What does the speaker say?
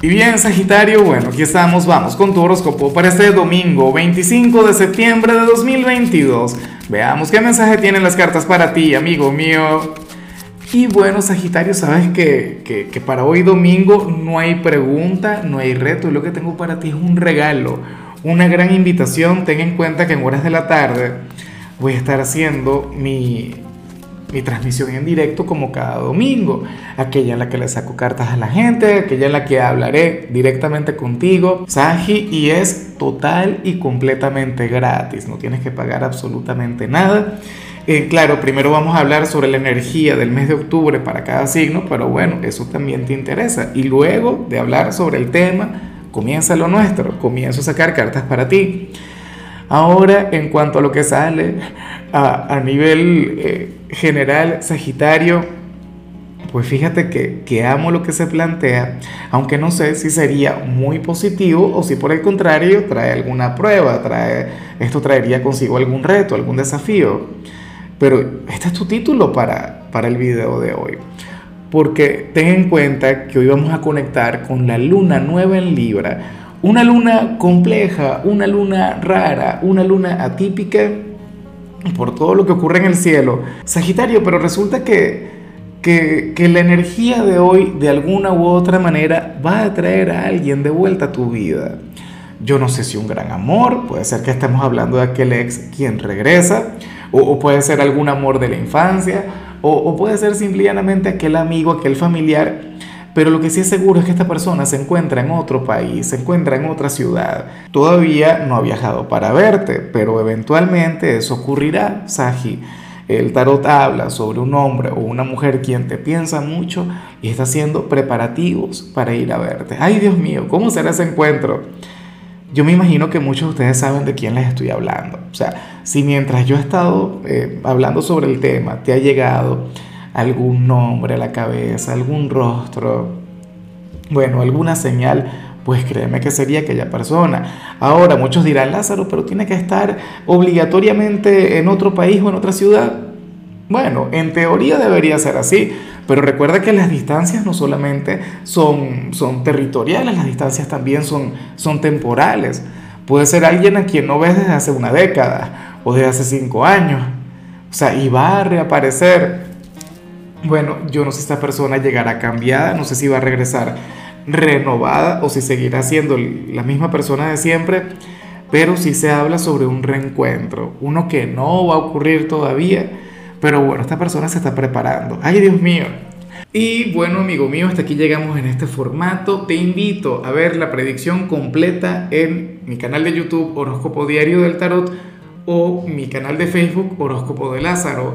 Y bien, Sagitario, bueno, aquí estamos, vamos con tu horóscopo para este domingo 25 de septiembre de 2022. Veamos qué mensaje tienen las cartas para ti, amigo mío. Y bueno, Sagitario, sabes que, que, que para hoy domingo no hay pregunta, no hay reto, y lo que tengo para ti es un regalo, una gran invitación. Ten en cuenta que en horas de la tarde voy a estar haciendo mi, mi transmisión en directo como cada domingo, aquella en la que le saco cartas a la gente, aquella en la que hablaré directamente contigo, Saji, y es total y completamente gratis, no tienes que pagar absolutamente nada. Eh, claro, primero vamos a hablar sobre la energía del mes de octubre para cada signo, pero bueno, eso también te interesa. Y luego de hablar sobre el tema, comienza lo nuestro, comienzo a sacar cartas para ti. Ahora, en cuanto a lo que sale a, nivel eh, general, Sagitario, pues fíjate que, amo lo que se plantea, aunque no sé si sería muy positivo o si por el contrario trae alguna prueba, trae, esto traería consigo algún reto, algún desafío. Pero este es tu título para, para el video de hoy. Porque ten en cuenta que hoy vamos a conectar con la luna nueva en Libra una luna compleja, una luna rara, una luna atípica por todo lo que ocurre en el cielo. Sagitario, pero resulta que, que, que, la energía de hoy de alguna u otra manera va a traer a alguien de vuelta a tu vida. Yo no sé si un gran amor, puede ser que estemos hablando de aquel ex quien regresa, o, puede ser algún amor de la infancia, o, o puede ser simplemente aquel amigo, aquel familiar pero lo que sí es seguro es que esta persona se encuentra en otro país, se encuentra en otra ciudad. Todavía no ha viajado para verte, pero eventualmente eso ocurrirá, Saji. El tarot habla sobre un hombre o una mujer quien te piensa mucho y está haciendo preparativos para ir a verte. Ay, Dios mío, ¿cómo será ese encuentro? Yo me imagino que muchos de ustedes saben de quién les estoy hablando. O sea, si mientras yo he estado eh, hablando sobre el tema te ha llegado algún nombre a la cabeza, algún rostro, bueno, alguna señal, pues créeme que sería aquella persona. Ahora, muchos dirán, Lázaro, pero tiene que estar obligatoriamente en otro país o en otra ciudad. Bueno, en teoría debería ser así, pero recuerda que las distancias no solamente son, son territoriales, las distancias también son, son temporales. Puede ser alguien a quien no ves desde hace una década o desde hace cinco años. O sea, y va a reaparecer bueno, yo no sé si esta persona llegará cambiada, no sé si va a regresar renovada o si seguirá siendo la misma persona de siempre, pero sí se habla sobre un reencuentro, uno que no va a ocurrir todavía, pero bueno, esta persona se está preparando. ¡Ay, Dios mío! Y bueno, amigo mío, hasta aquí llegamos en este formato. Te invito a ver la predicción completa en mi canal de YouTube Horóscopo Diario del Tarot o mi canal de Facebook Horóscopo de Lázaro.